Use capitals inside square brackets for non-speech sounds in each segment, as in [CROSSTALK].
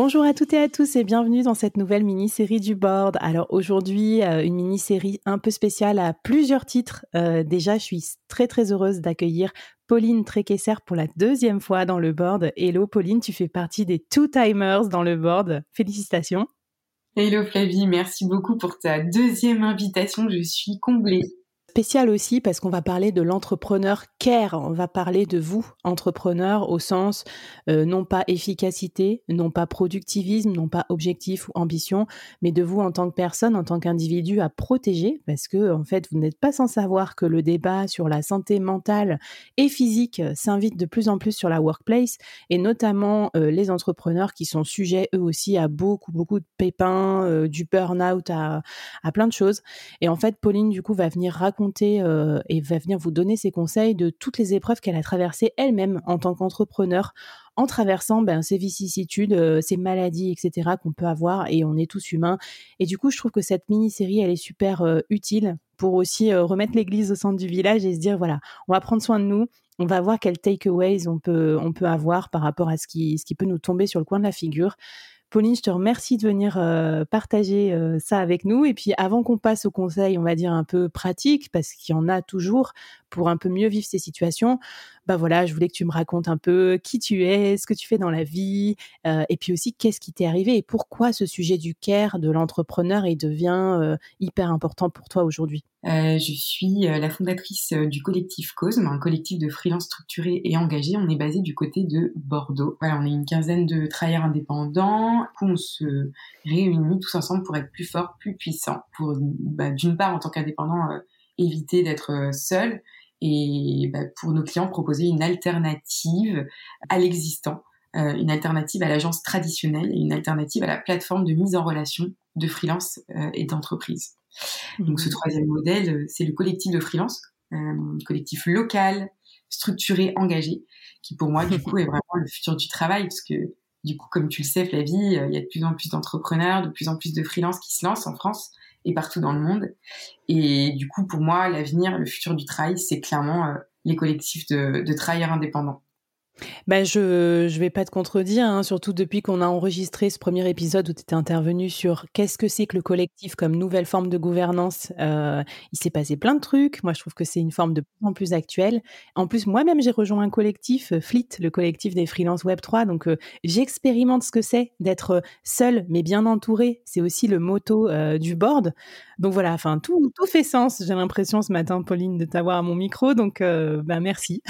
Bonjour à toutes et à tous et bienvenue dans cette nouvelle mini-série du board. Alors aujourd'hui, euh, une mini-série un peu spéciale à plusieurs titres. Euh, déjà, je suis très très heureuse d'accueillir Pauline Tréquesser pour la deuxième fois dans le board. Hello Pauline, tu fais partie des two-timers dans le board. Félicitations. Hello Flavie, merci beaucoup pour ta deuxième invitation. Je suis comblée spécial aussi parce qu'on va parler de l'entrepreneur care, on va parler de vous, entrepreneur, au sens euh, non pas efficacité, non pas productivisme, non pas objectif ou ambition, mais de vous en tant que personne, en tant qu'individu à protéger, parce que en fait, vous n'êtes pas sans savoir que le débat sur la santé mentale et physique s'invite de plus en plus sur la workplace, et notamment euh, les entrepreneurs qui sont sujets eux aussi à beaucoup, beaucoup de pépins, euh, du burn-out, à, à plein de choses. Et en fait, Pauline, du coup, va venir raconter euh, et va venir vous donner ses conseils de toutes les épreuves qu'elle a traversées elle-même en tant qu'entrepreneur, en traversant ben, ces vicissitudes, euh, ces maladies, etc. qu'on peut avoir et on est tous humains. Et du coup, je trouve que cette mini-série, elle est super euh, utile pour aussi remettre l'église au centre du village et se dire, voilà, on va prendre soin de nous, on va voir quels takeaways on peut, on peut avoir par rapport à ce qui, ce qui peut nous tomber sur le coin de la figure. Pauline, je te remercie de venir euh, partager euh, ça avec nous. Et puis avant qu'on passe au conseil, on va dire un peu pratique, parce qu'il y en a toujours pour un peu mieux vivre ces situations, bah voilà, je voulais que tu me racontes un peu qui tu es, ce que tu fais dans la vie, euh, et puis aussi qu'est-ce qui t'est arrivé et pourquoi ce sujet du care de l'entrepreneur il devient hyper important pour toi aujourd'hui. Euh, je suis la fondatrice du collectif Cosme, un collectif de freelance structurés et engagés. On est basé du côté de Bordeaux. Voilà, on est une quinzaine de travailleurs indépendants. on se réunit tous ensemble pour être plus forts, plus puissants. Pour, bah, d'une part, en tant qu'indépendant, éviter d'être seul et bah, pour nos clients proposer une alternative à l'existant, euh, une alternative à l'agence traditionnelle et une alternative à la plateforme de mise en relation de freelance euh, et d'entreprise. Donc ce mmh. troisième modèle, euh, c'est le collectif de freelance, euh, collectif local, structuré, engagé, qui pour moi du [LAUGHS] coup est vraiment le futur du travail, parce que du coup, comme tu le sais, Flavie, il y a de plus en plus d'entrepreneurs, de plus en plus de freelance qui se lancent en France et partout dans le monde. Et du coup, pour moi, l'avenir, le futur du travail, c'est clairement euh, les collectifs de, de travailleurs indépendants. Ben je je vais pas te contredire, hein, surtout depuis qu'on a enregistré ce premier épisode où tu étais intervenu sur qu'est-ce que c'est que le collectif comme nouvelle forme de gouvernance. Euh, il s'est passé plein de trucs. Moi, je trouve que c'est une forme de plus en plus actuelle. En plus, moi-même, j'ai rejoint un collectif, euh, Fleet, le collectif des freelance Web 3. Donc, euh, j'expérimente ce que c'est d'être seul mais bien entouré. C'est aussi le motto du board. Donc voilà, enfin tout tout fait sens. J'ai l'impression ce matin, Pauline, de t'avoir à mon micro. Donc, ben merci.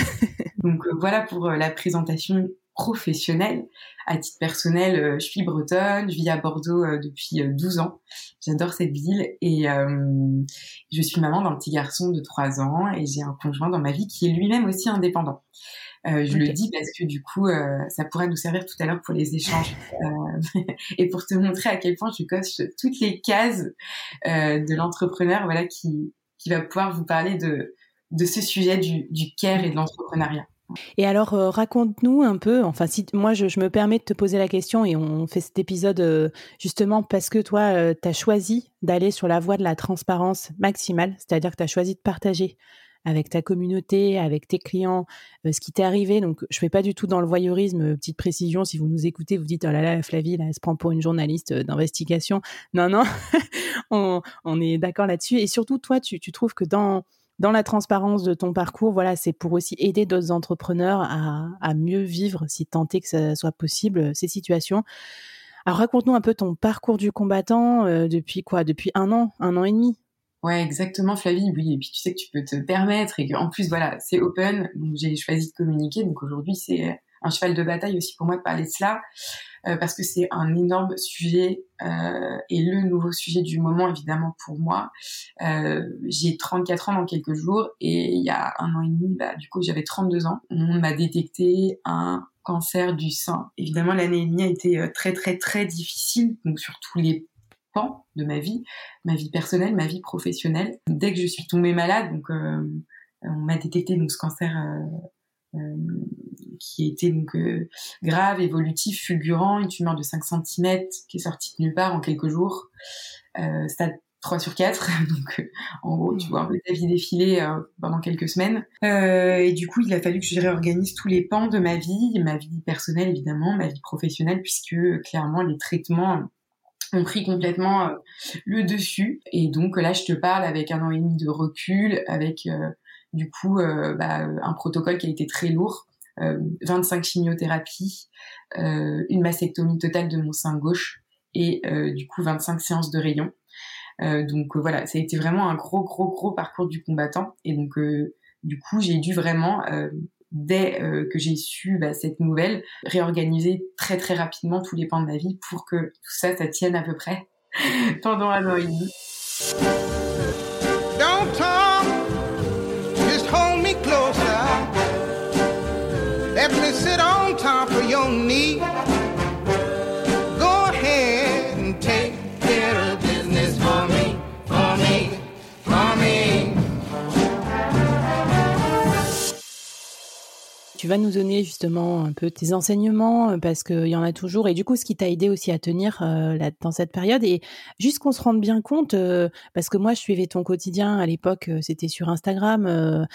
Donc euh, voilà pour euh, la présentation professionnelle. À titre personnel, euh, je suis bretonne, je vis à Bordeaux depuis 12 ans. J'adore cette ville et je suis maman d'un petit garçon de 3 ans et j'ai un conjoint dans ma vie qui est lui-même aussi indépendant. je le dis parce que du coup, ça pourrait nous servir tout à l'heure pour les échanges [LAUGHS] et pour te montrer à quel point je coche toutes les cases de l'entrepreneur, voilà, qui qui va pouvoir vous parler de de ce sujet du, du care et de l'entrepreneuriat. Et alors, euh, raconte-nous un peu, enfin, si moi, je, me permets de te poser la question et on fait cet épisode euh, justement parce que toi, euh, tu as choisi d'aller sur la voie de la transparence maximale, c'est-à-dire que tu as choisi de partager avec ta communauté, avec tes clients, ce qui t'est arrivé. Donc, je fais pas du tout dans le voyeurisme. Petite précision, si vous nous écoutez, vous dites oh là là, Flavie, là, elle se prend pour une journaliste d'investigation. Non, non, [LAUGHS] on, est d'accord là-dessus. Et surtout, toi, tu trouves que dans dans la transparence de ton parcours, voilà, c'est pour aussi aider d'autres entrepreneurs à, mieux vivre, si tant est que ça soit possible, ces situations. Alors raconte-nous un peu ton parcours du combattant euh, depuis quoi? Depuis un an, un an et demi? Ouais, exactement, Flavie. Oui, et puis tu sais que tu peux te permettre et qu'en plus, voilà, c'est open. J'ai choisi de communiquer. Donc aujourd'hui, c'est un cheval de bataille aussi pour moi de parler de cela. Euh, parce que c'est un énorme sujet euh, et le nouveau sujet du moment évidemment pour moi. Euh, j'ai 34 ans dans quelques jours et il y a un an et demi, bah, du coup j'avais 32 ans, on m'a détecté un cancer du sein. Évidemment l'année et demie a été très très très difficile, donc sur tous les pans de ma vie, ma vie personnelle, ma vie professionnelle. Dès que je suis tombée malade, donc on m'a détecté donc ce cancer euh, qui était donc euh, grave, évolutif, fulgurant, une tumeur de 5 cm qui est sortie de nulle part en quelques jours, euh, stade 3 sur 4, [LAUGHS] donc euh, en gros tu vois un peu ta vie défiler pendant quelques semaines. et du coup il a fallu que je réorganise tous les pans de ma vie, ma vie personnelle évidemment, ma vie professionnelle, puisque clairement les traitements ont pris complètement le dessus. Et donc là je te parle avec un an et demi de recul, avec du coup, euh, bah, un protocole qui a été très lourd, 25 euh, chimiothérapies, euh, une mastectomie totale de mon sein gauche et du coup 25 séances de rayons. donc voilà, ça a été vraiment un gros, gros, gros parcours du combattant. Et donc, du coup, j'ai dû vraiment, dès que j'ai su bah, cette nouvelle, réorganiser très, très rapidement tous les pans de ma vie pour que tout ça, ça tienne à peu près [LAUGHS] pendant un an et demi. your knees. Tu vas nous donner justement un peu tes enseignements euh, parce qu'il y en a toujours et du coup ce qui t'a aidé aussi à tenir euh, dans cette période et juste qu'on se rende bien compte euh, parce que moi je suivais ton quotidien à l'époque c'était sur Instagram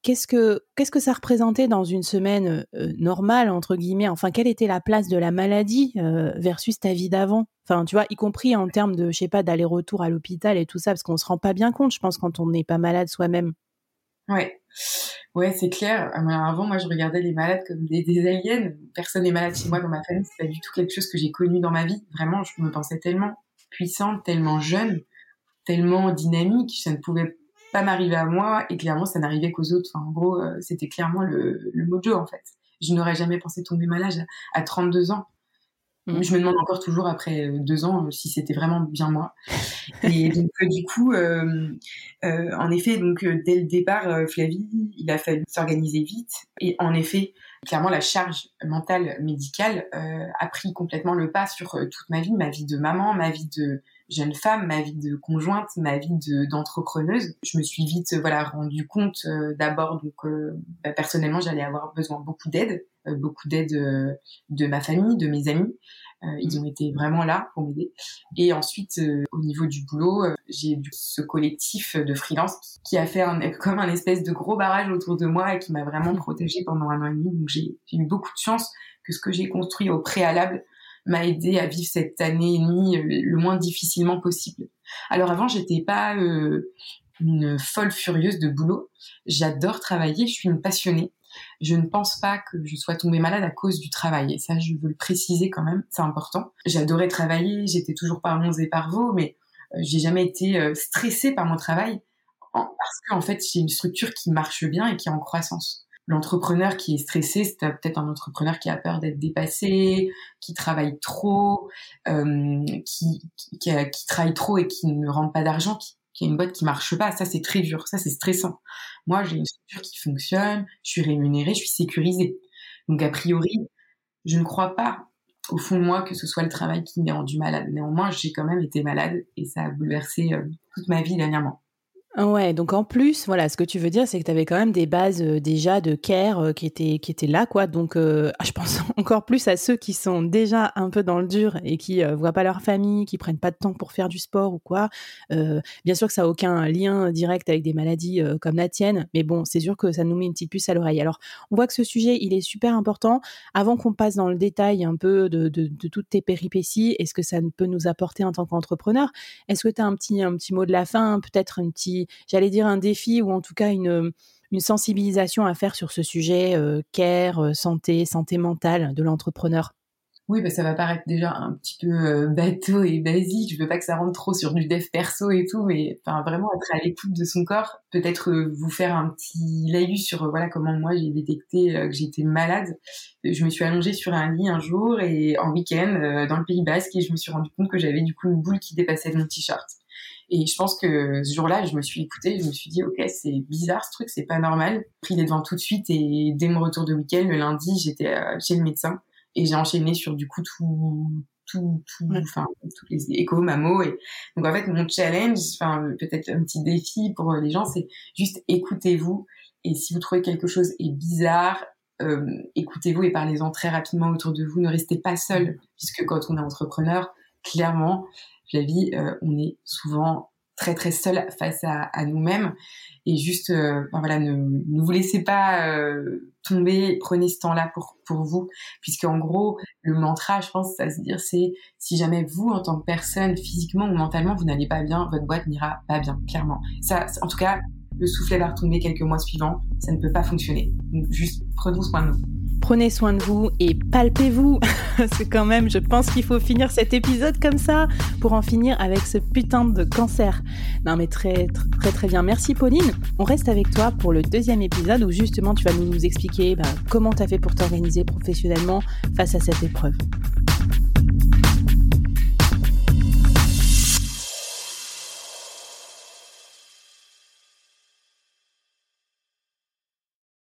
qu'est-ce que qu'est-ce que ça représentait dans une semaine normale entre guillemets? Enfin quelle était la place de la maladie versus ta vie d'avant? Enfin tu vois y compris en termes de je sais pas d'aller-retour à l'hôpital et tout ça parce qu'on se rend pas bien compte je pense quand on n'est pas malade soi-même. Ouais, ouais, c'est clair. Euh, avant, moi, je regardais les malades comme des, aliens. Personne n'est malade chez moi dans ma famille. C'est pas du tout quelque chose que j'ai connu dans ma vie. Vraiment, je me pensais tellement puissante, tellement jeune, tellement dynamique. Ça ne pouvait pas m'arriver à moi et clairement, ça n'arrivait qu'aux autres. En gros, euh, c'était clairement le, le mojo en fait. Je n'aurais jamais pensé tomber malade à 32 ans. Je me demande encore toujours après euh, deux ans euh, si c'était vraiment bien moi. [LAUGHS] Et donc euh, du coup, euh, en effet, donc dès le départ, Flavie, il a fallu s'organiser vite. Et en effet, clairement, la charge mentale médicale a pris complètement le pas sur toute ma vie, ma vie de maman, ma vie de jeune femme, ma vie de conjointe, ma vie d'entrepreneuse. je me suis vite voilà rendu compte d'abord donc bah, personnellement j'allais avoir besoin beaucoup d'aide euh, beaucoup d'aide euh, de ma famille, de mes amis. Euh, ils ont été vraiment là pour m'aider. Et ensuite, au niveau du boulot, j'ai eu ce collectif de freelance qui a fait un, [LAUGHS] comme un espèce de gros barrage autour de moi et qui m'a vraiment protégée pendant un an et demi. Donc j'ai eu beaucoup de chance que ce que j'ai construit au préalable m'a aidé à vivre cette année et demie le moins difficilement possible. Alors avant, j'étais pas une folle furieuse de boulot. J'adore travailler, je suis une passionnée je ne pense pas que je sois tombée malade à cause du travail. Et ça, je veux le préciser quand même, c'est important. J'adorais travailler, j'étais toujours par mons et par vos, mais euh, j'ai jamais été euh, stressée par mon travail parce qu'en fait, j'ai une structure qui marche bien et qui est en croissance. L'entrepreneur qui est stressé, c'est peut-être un entrepreneur qui a peur d'être dépassé, qui travaille trop, euh, qui, travaille trop et qui ne rentre pas d'argent, qu'il y a une boîte qui marche pas, ça c'est très dur, ça c'est stressant. Moi j'ai une structure qui fonctionne, je suis rémunérée, je suis sécurisée. Donc a priori, je ne crois pas au fond de moi que ce soit le travail qui m'ait rendu malade. Néanmoins, j'ai quand même été malade et ça a bouleversé euh, toute ma vie dernièrement. Ouais, donc en plus, voilà, ce que tu veux dire, c'est que tu avais quand même des bases euh, déjà de care euh, qui étaient qui étaient là, quoi. Donc, euh, [LAUGHS] je pense encore plus à ceux qui sont déjà un peu dans le dur et qui voient pas leur famille, qui prennent pas de temps pour faire du sport ou quoi. bien sûr que ça a aucun lien direct avec des maladies comme la tienne, mais bon, c'est sûr que ça nous met une petite puce à l'oreille. Alors, on voit que ce sujet, il est super important. Avant qu'on passe dans le détail un peu de, de, de toutes tes péripéties et ce que ça peut nous apporter en tant qu'entrepreneur, est-ce que tu as un petit un petit mot de la fin, peut-être un petit j'allais dire un défi ou en tout cas une, une sensibilisation à faire sur ce sujet euh, care, euh, santé, santé mentale de l'entrepreneur oui, bah, ça va paraître déjà un petit peu euh, bateau et basique. Je veux pas que ça rentre trop sur du dev perso et tout, mais enfin vraiment être à l'écoute de son corps. Peut-être vous faire un petit laïus sur voilà comment moi j'ai détecté que j'étais malade. Je me suis allongée sur un lit un jour et en week-end dans le Pays Basque et je me suis rendu compte que j'avais du coup une boule qui dépassait de mon t-shirt. Et je pense que ce jour-là, je me suis écoutée, je me suis dit, ok, c'est bizarre ce truc, c'est pas normal. Pris les devants tout de suite et dès mon retour de week-end, le lundi, j'étais euh, chez le médecin et j'ai enchaîné sur du coup tout, tout, tout, enfin, tous les échos, mammo. Et donc en fait, mon challenge, enfin, peut-être un petit défi pour les gens, c'est juste écoutez-vous. Et si vous trouvez quelque chose est bizarre, euh, écoutez-vous et parlez-en très rapidement autour de vous. Ne restez pas seul, puisque quand on est entrepreneur, clairement, la vie, euh, on est souvent très très seul face à, nous-mêmes. Et juste euh, voilà ne, ne, vous laissez pas euh, tomber. Prenez ce temps-là pour pour vous. Puisque en gros le mantra je pense à se dire c'est si jamais vous en tant que personne physiquement ou mentalement vous n'allez pas bien votre boîte n'ira pas bien clairement ça en tout cas le soufflet va retomber quelques mois suivants. Ça ne peut pas fonctionner. Donc juste prenons soin de nous Prenez soin de vous et palpez-vous. [LAUGHS] C'est quand même, je pense qu'il faut finir cet épisode comme ça pour en finir avec ce putain de cancer. Non mais très très très bien. Merci Pauline. On reste avec toi pour le deuxième épisode où justement tu vas nous expliquer bah, comment tu as fait pour t'organiser professionnellement face à cette épreuve.